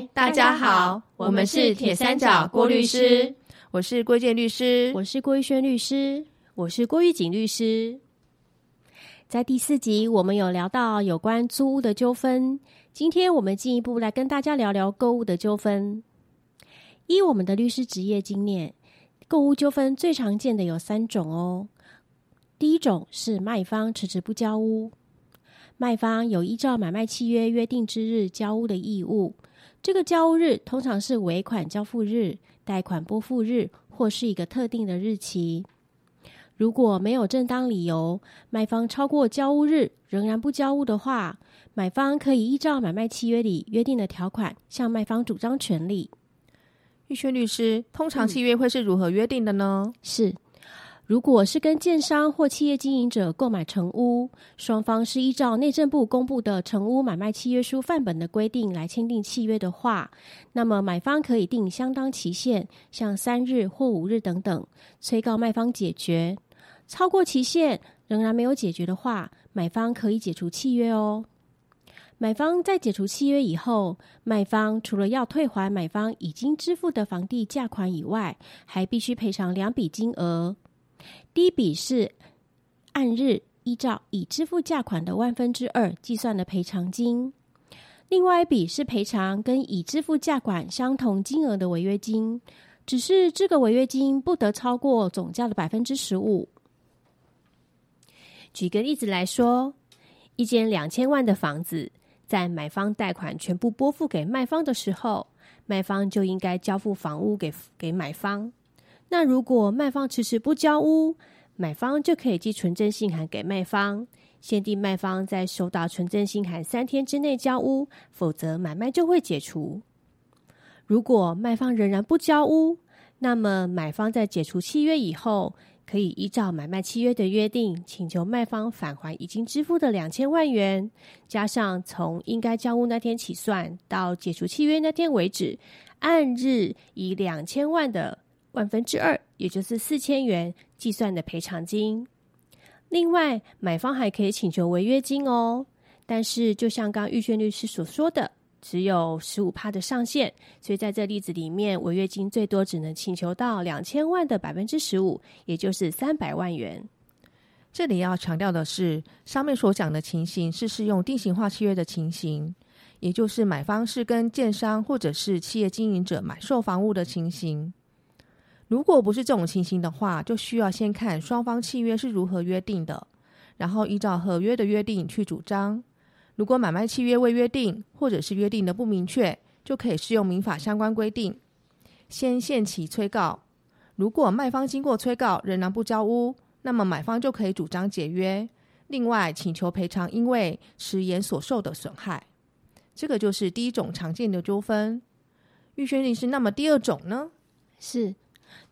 嗨，大家好，我们是铁三角郭律师，我是郭建律师，我是郭玉轩律师，我是郭玉锦律师。在第四集，我们有聊到有关租屋的纠纷，今天我们进一步来跟大家聊聊购物的纠纷。依我们的律师职业经验，购物纠纷最常见的有三种哦。第一种是卖方迟迟不交屋。卖方有依照买卖契约约定之日交屋的义务，这个交屋日通常是尾款交付日、贷款拨付日，或是一个特定的日期。如果没有正当理由，卖方超过交屋日仍然不交屋的话，买方可以依照买卖契约里约定的条款向卖方主张权利。玉轩律师，通常契约会是如何约定的呢？是。如果是跟建商或企业经营者购买成屋，双方是依照内政部公布的成屋买卖契约书范本的规定来签订契约的话，那么买方可以定相当期限，像三日或五日等等，催告卖方解决。超过期限仍然没有解决的话，买方可以解除契约哦。买方在解除契约以后，卖方除了要退还买方已经支付的房地价款以外，还必须赔偿两笔金额。第一笔是按日依照已支付价款的万分之二计算的赔偿金，另外一笔是赔偿跟已支付价款相同金额的违约金，只是这个违约金不得超过总价的百分之十五。举个例子来说，一间两千万的房子，在买方贷款全部拨付给卖方的时候，卖方就应该交付房屋给给买方。那如果卖方迟迟不交屋，买方就可以寄存证信函给卖方，限定卖方在收到存证信函三天之内交屋，否则买卖就会解除。如果卖方仍然不交屋，那么买方在解除契约以后，可以依照买卖契约的约定，请求卖方返还已经支付的两千万元，加上从应该交屋那天起算到解除契约那天为止，按日以两千万的。万分之二，也就是四千元计算的赔偿金。另外，买方还可以请求违约金哦。但是，就像刚玉轩律师所说的，只有十五趴的上限，所以在这例子里面，违约金最多只能请求到两千万的百分之十五，也就是三百万元。这里要强调的是，上面所讲的情形是适用定型化契约的情形，也就是买方是跟建商或者是企业经营者买售房屋的情形。如果不是这种情形的话，就需要先看双方契约是如何约定的，然后依照合约的约定去主张。如果买卖契约未约定，或者是约定的不明确，就可以适用民法相关规定，先限期催告。如果卖方经过催告仍然不交屋，那么买方就可以主张解约，另外请求赔偿因为迟延所受的损害。这个就是第一种常见的纠纷。玉轩律师，那么第二种呢？是。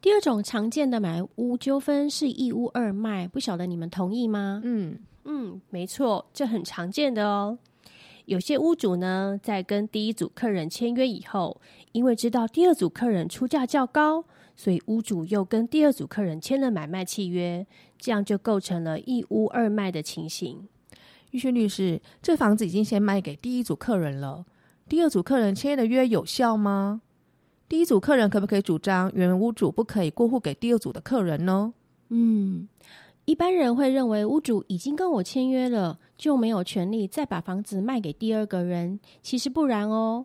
第二种常见的买屋纠纷是一屋二卖，不晓得你们同意吗？嗯嗯，没错，这很常见的哦。有些屋主呢，在跟第一组客人签约以后，因为知道第二组客人出价较高，所以屋主又跟第二组客人签了买卖契约，这样就构成了一屋二卖的情形。玉轩律师，这房子已经先卖给第一组客人了，第二组客人签的约有效吗？第一组客人可不可以主张原屋主不可以过户给第二组的客人呢？嗯，一般人会认为屋主已经跟我签约了，就没有权利再把房子卖给第二个人。其实不然哦，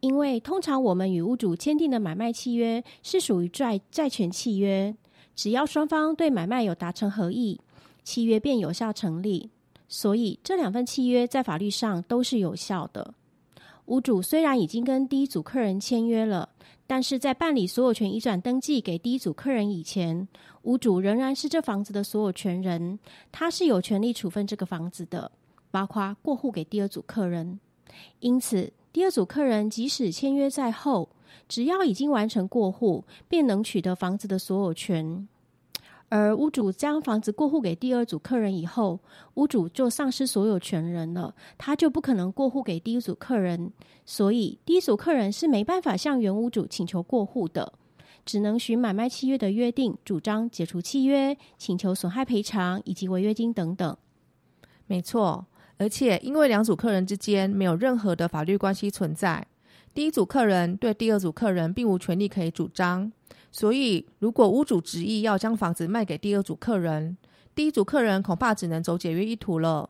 因为通常我们与屋主签订的买卖契约是属于债债权契约，只要双方对买卖有达成合意，契约便有效成立。所以这两份契约在法律上都是有效的。屋主虽然已经跟第一组客人签约了。但是在办理所有权移转登记给第一组客人以前，屋主仍然是这房子的所有权人，他是有权利处分这个房子的，包括过户给第二组客人。因此，第二组客人即使签约在后，只要已经完成过户，便能取得房子的所有权。而屋主将房子过户给第二组客人以后，屋主就丧失所有权人了，他就不可能过户给第一组客人，所以第一组客人是没办法向原屋主请求过户的，只能循买卖契约的约定，主张解除契约，请求损害赔偿以及违约金等等。没错，而且因为两组客人之间没有任何的法律关系存在，第一组客人对第二组客人并无权利可以主张，所以如果屋主执意要将房子卖给第二组客人，第一组客人恐怕只能走解约一途了。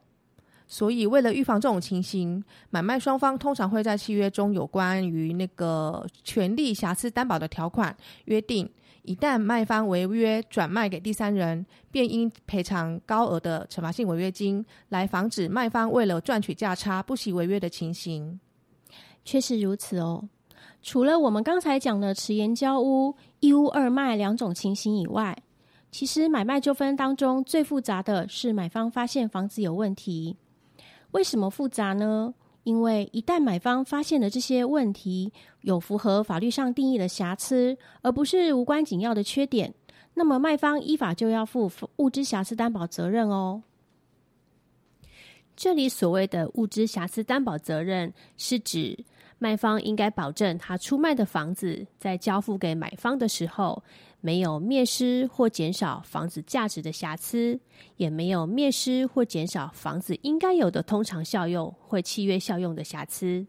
所以，为了预防这种情形，买卖双方通常会在契约中有关于那个权利瑕疵担保的条款约定，一旦卖方违约转卖给第三人，便应赔偿高额的惩罚性违约金，来防止卖方为了赚取价差不惜违约的情形。确实如此哦。除了我们刚才讲的迟延交屋、一屋二卖两种情形以外，其实买卖纠纷当中最复杂的是买方发现房子有问题。为什么复杂呢？因为一旦买方发现了这些问题有符合法律上定义的瑕疵，而不是无关紧要的缺点，那么卖方依法就要负物质瑕疵担保责任哦。这里所谓的物质瑕疵担保责任，是指卖方应该保证他出卖的房子在交付给买方的时候。没有灭失或减少房子价值的瑕疵，也没有灭失或减少房子应该有的通常效用或契约效用的瑕疵。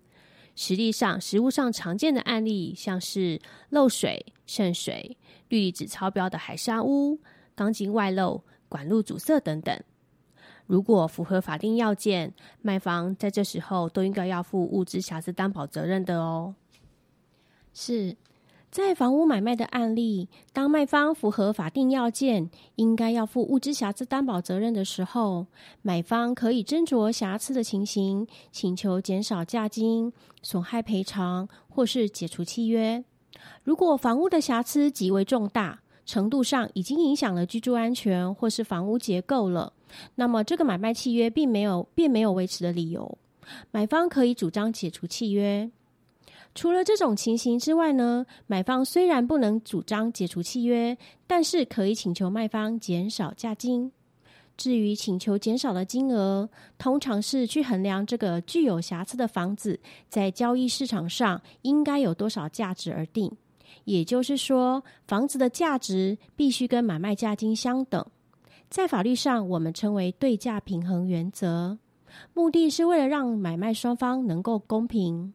实际上，实物上常见的案例，像是漏水、渗水、氯离子超标的海砂屋、钢筋外漏、管路阻塞等等。如果符合法定要件，卖方在这时候都应该要负物质瑕疵担保责任的哦。是。在房屋买卖的案例，当卖方符合法定要件，应该要负物质瑕疵担保责任的时候，买方可以斟酌瑕疵的情形，请求减少价金、损害赔偿或是解除契约。如果房屋的瑕疵极为重大，程度上已经影响了居住安全或是房屋结构了，那么这个买卖契约并没有并没有维持的理由，买方可以主张解除契约。除了这种情形之外呢，买方虽然不能主张解除契约，但是可以请求卖方减少价金。至于请求减少的金额，通常是去衡量这个具有瑕疵的房子在交易市场上应该有多少价值而定。也就是说，房子的价值必须跟买卖价金相等。在法律上，我们称为对价平衡原则，目的是为了让买卖双方能够公平。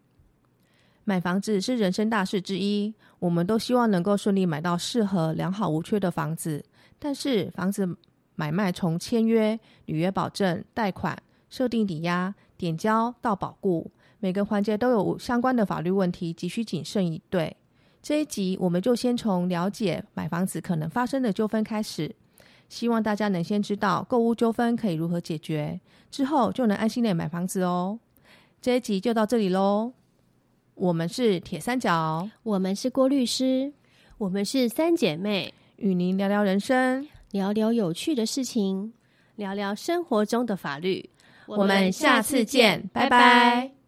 买房子是人生大事之一，我们都希望能够顺利买到适合、良好无缺的房子。但是，房子买卖从签约、履约保证、贷款、设定抵押、点交到保固，每个环节都有相关的法律问题，急需谨慎以对。这一集，我们就先从了解买房子可能发生的纠纷开始，希望大家能先知道购物纠纷可以如何解决，之后就能安心的买房子哦。这一集就到这里喽。我们是铁三角，我们是郭律师，我们是三姐妹，与您聊聊人生，聊聊有趣的事情，聊聊生活中的法律。我们下次见，拜拜。